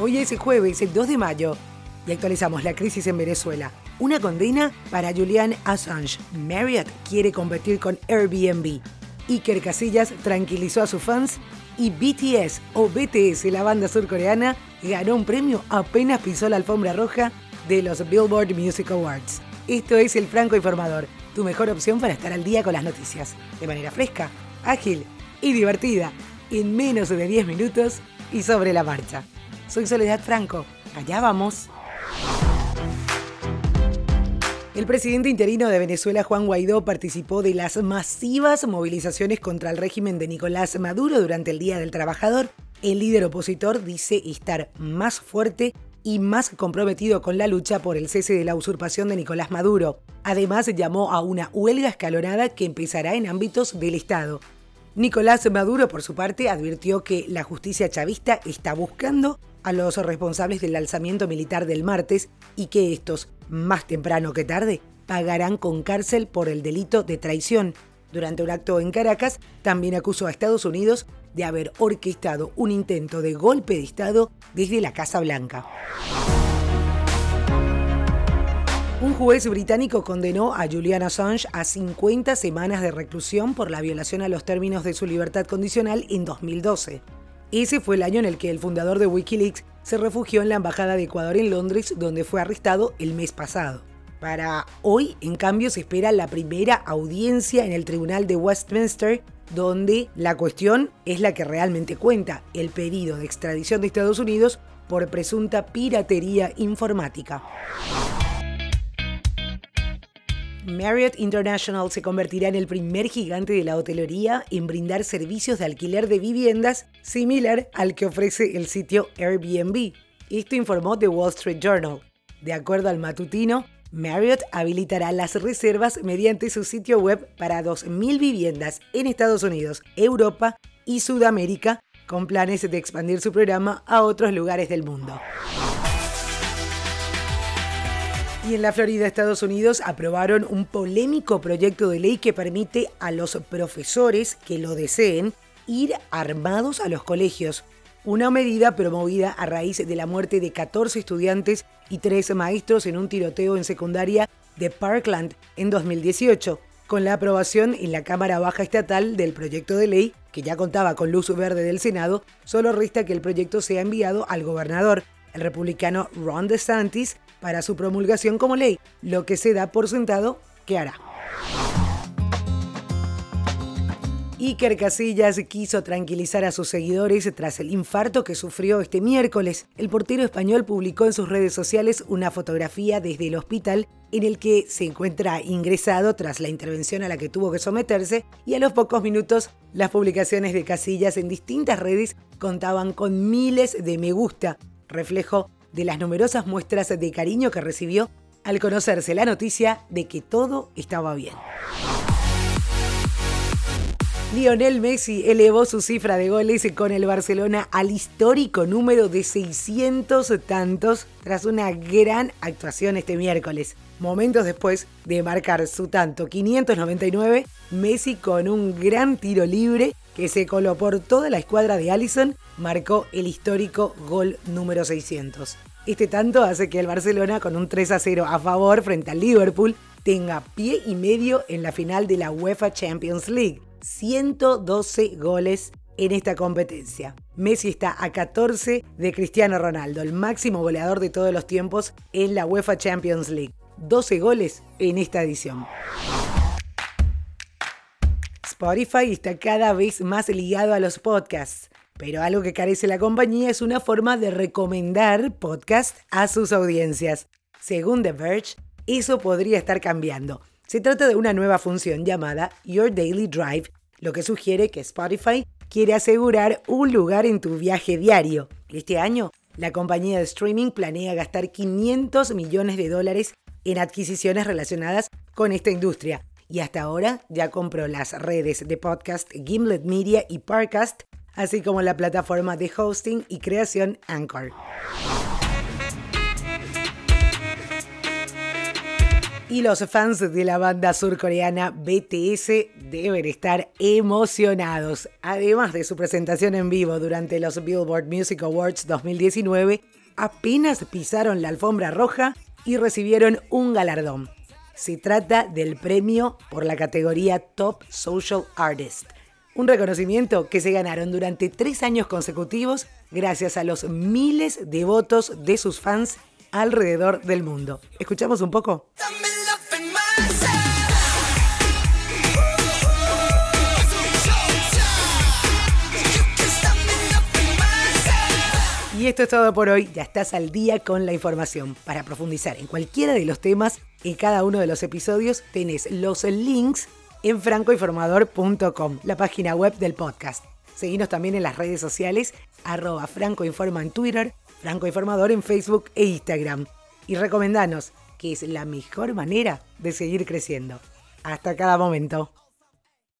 Hoy es jueves, el 2 de mayo, y actualizamos la crisis en Venezuela. Una condena para Julian Assange. Marriott quiere competir con Airbnb. Iker Casillas tranquilizó a sus fans y BTS o BTS, la banda surcoreana, ganó un premio apenas pisó la alfombra roja de los Billboard Music Awards. Esto es El Franco Informador, tu mejor opción para estar al día con las noticias, de manera fresca, ágil y divertida, en menos de 10 minutos y sobre la marcha. Soy Soledad Franco, allá vamos. El presidente interino de Venezuela, Juan Guaidó, participó de las masivas movilizaciones contra el régimen de Nicolás Maduro durante el Día del Trabajador. El líder opositor dice estar más fuerte y más comprometido con la lucha por el cese de la usurpación de Nicolás Maduro. Además, llamó a una huelga escalonada que empezará en ámbitos del Estado. Nicolás Maduro, por su parte, advirtió que la justicia chavista está buscando a los responsables del alzamiento militar del martes y que estos más temprano que tarde, pagarán con cárcel por el delito de traición. Durante un acto en Caracas, también acusó a Estados Unidos de haber orquestado un intento de golpe de Estado desde la Casa Blanca. Un juez británico condenó a Julian Assange a 50 semanas de reclusión por la violación a los términos de su libertad condicional en 2012. Ese fue el año en el que el fundador de Wikileaks se refugió en la Embajada de Ecuador en Londres, donde fue arrestado el mes pasado. Para hoy, en cambio, se espera la primera audiencia en el Tribunal de Westminster, donde la cuestión es la que realmente cuenta, el pedido de extradición de Estados Unidos por presunta piratería informática. Marriott International se convertirá en el primer gigante de la hotelería en brindar servicios de alquiler de viviendas similar al que ofrece el sitio Airbnb. Esto informó The Wall Street Journal. De acuerdo al matutino, Marriott habilitará las reservas mediante su sitio web para 2.000 viviendas en Estados Unidos, Europa y Sudamérica, con planes de expandir su programa a otros lugares del mundo. Y en la Florida, Estados Unidos, aprobaron un polémico proyecto de ley que permite a los profesores que lo deseen ir armados a los colegios. Una medida promovida a raíz de la muerte de 14 estudiantes y 13 maestros en un tiroteo en secundaria de Parkland en 2018. Con la aprobación en la Cámara Baja Estatal del proyecto de ley, que ya contaba con luz verde del Senado, solo resta que el proyecto sea enviado al gobernador, republicano Ron DeSantis para su promulgación como ley, lo que se da por sentado que hará. Iker Casillas quiso tranquilizar a sus seguidores tras el infarto que sufrió este miércoles. El portero español publicó en sus redes sociales una fotografía desde el hospital en el que se encuentra ingresado tras la intervención a la que tuvo que someterse y a los pocos minutos las publicaciones de Casillas en distintas redes contaban con miles de me gusta, reflejo de las numerosas muestras de cariño que recibió al conocerse la noticia de que todo estaba bien. Lionel Messi elevó su cifra de goles con el Barcelona al histórico número de 600 tantos tras una gran actuación este miércoles. Momentos después de marcar su tanto 599, Messi con un gran tiro libre que se coló por toda la escuadra de Allison, marcó el histórico gol número 600. Este tanto hace que el Barcelona, con un 3 a 0 a favor frente al Liverpool, tenga pie y medio en la final de la UEFA Champions League. 112 goles en esta competencia. Messi está a 14 de Cristiano Ronaldo, el máximo goleador de todos los tiempos en la UEFA Champions League. 12 goles en esta edición. Spotify está cada vez más ligado a los podcasts, pero algo que carece la compañía es una forma de recomendar podcasts a sus audiencias. Según The Verge, eso podría estar cambiando. Se trata de una nueva función llamada Your Daily Drive, lo que sugiere que Spotify quiere asegurar un lugar en tu viaje diario. Este año, la compañía de streaming planea gastar 500 millones de dólares en adquisiciones relacionadas con esta industria, y hasta ahora ya compró las redes de podcast Gimlet Media y Parcast, así como la plataforma de hosting y creación Anchor. Y los fans de la banda surcoreana BTS deben estar emocionados. Además de su presentación en vivo durante los Billboard Music Awards 2019, apenas pisaron la alfombra roja y recibieron un galardón. Se trata del premio por la categoría Top Social Artist, un reconocimiento que se ganaron durante tres años consecutivos gracias a los miles de votos de sus fans alrededor del mundo. ¿Escuchamos un poco? Esto es todo por hoy. Ya estás al día con la información. Para profundizar en cualquiera de los temas, en cada uno de los episodios tenés los links en francoinformador.com, la página web del podcast. Seguinos también en las redes sociales, arroba francoinforma en Twitter, francoinformador en Facebook e Instagram. Y recomendanos, que es la mejor manera de seguir creciendo. Hasta cada momento.